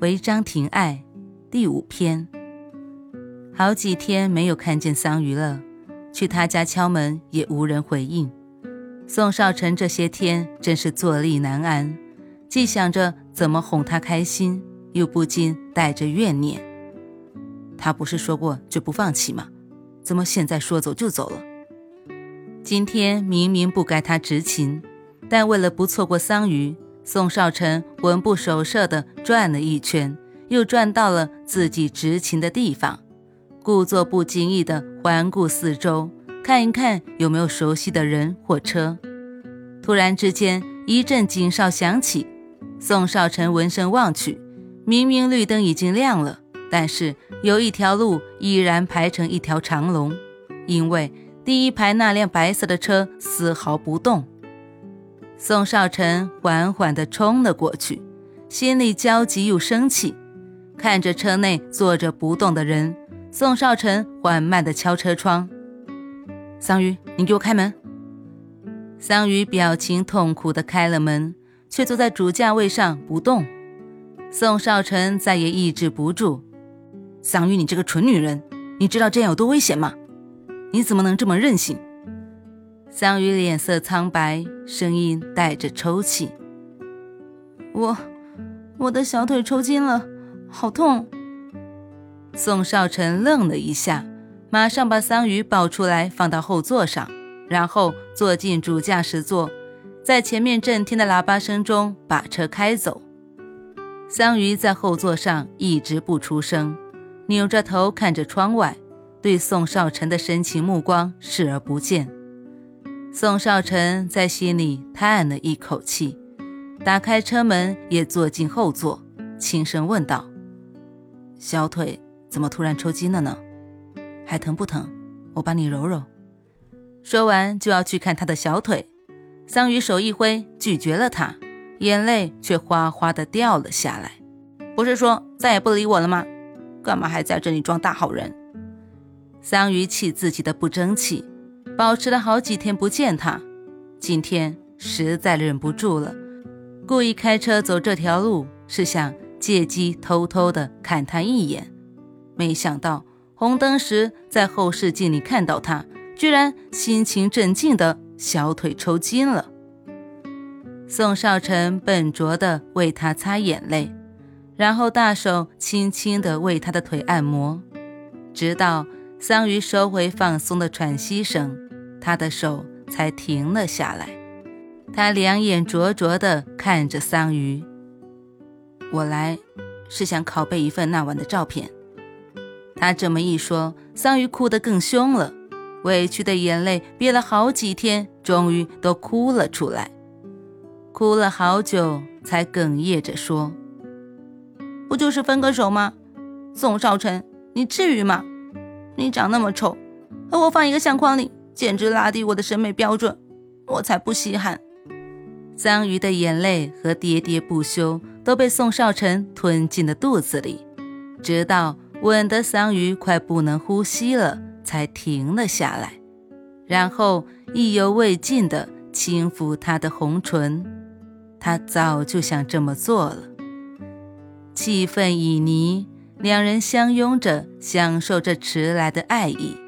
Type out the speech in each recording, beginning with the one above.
违章停爱第五篇。好几天没有看见桑榆了，去他家敲门也无人回应。宋少臣这些天真是坐立难安，既想着怎么哄他开心，又不禁带着怨念。他不是说过就不放弃吗？怎么现在说走就走了？今天明明不该他执勤，但为了不错过桑榆。宋少臣魂不守舍地转了一圈，又转到了自己执勤的地方，故作不经意地环顾四周，看一看有没有熟悉的人或车。突然之间，一阵警哨响起。宋少臣闻声望去，明明绿灯已经亮了，但是有一条路依然排成一条长龙，因为第一排那辆白色的车丝毫不动。宋少成缓缓地冲了过去，心里焦急又生气。看着车内坐着不动的人，宋少成缓慢地敲车窗：“桑榆，你给我开门。”桑榆表情痛苦地开了门，却坐在主驾位上不动。宋少成再也抑制不住：“桑榆，你这个蠢女人，你知道这样有多危险吗？你怎么能这么任性？”桑榆脸色苍白，声音带着抽泣：“我，我的小腿抽筋了，好痛。”宋少成愣了一下，马上把桑榆抱出来放到后座上，然后坐进主驾驶座，在前面震天的喇叭声中把车开走。桑榆在后座上一直不出声，扭着头看着窗外，对宋少成的深情目光视而不见。宋少臣在心里叹了一口气，打开车门，也坐进后座，轻声问道：“小腿怎么突然抽筋了呢？还疼不疼？我帮你揉揉。”说完就要去看他的小腿，桑榆手一挥，拒绝了他，眼泪却哗哗的掉了下来。不是说再也不理我了吗？干嘛还在这里装大好人？桑榆气自己的不争气。保持了好几天不见他，今天实在忍不住了，故意开车走这条路，是想借机偷偷的看他一眼。没想到红灯时在后视镜里看到他，居然心情镇静的小腿抽筋了。宋少成笨拙的为他擦眼泪，然后大手轻轻的为他的腿按摩，直到。桑榆收回放松的喘息声，他的手才停了下来。他两眼灼灼地看着桑榆：“我来是想拷贝一份那晚的照片。”他这么一说，桑榆哭得更凶了，委屈的眼泪憋了好几天，终于都哭了出来。哭了好久，才哽咽着说：“不就是分个手吗？宋少臣，你至于吗？”你长那么丑，和我放一个相框里，简直拉低我的审美标准，我才不稀罕。桑榆的眼泪和喋喋不休都被宋少成吞进了肚子里，直到吻得桑榆快不能呼吸了，才停了下来，然后意犹未尽地轻抚她的红唇。他早就想这么做了。气氛旖旎。两人相拥着，享受着迟来的爱意。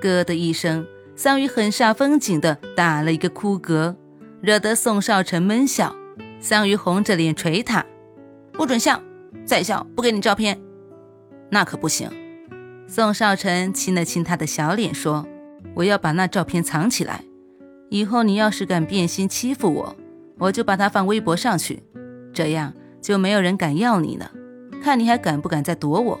咯的一声，桑榆很煞风景的打了一个哭嗝，惹得宋少成闷笑。桑榆红着脸捶他：“不准笑，再笑不给你照片。”那可不行。宋少成亲了亲他的小脸，说：“我要把那照片藏起来，以后你要是敢变心欺负我，我就把它放微博上去，这样就没有人敢要你了。”看你还敢不敢再躲我？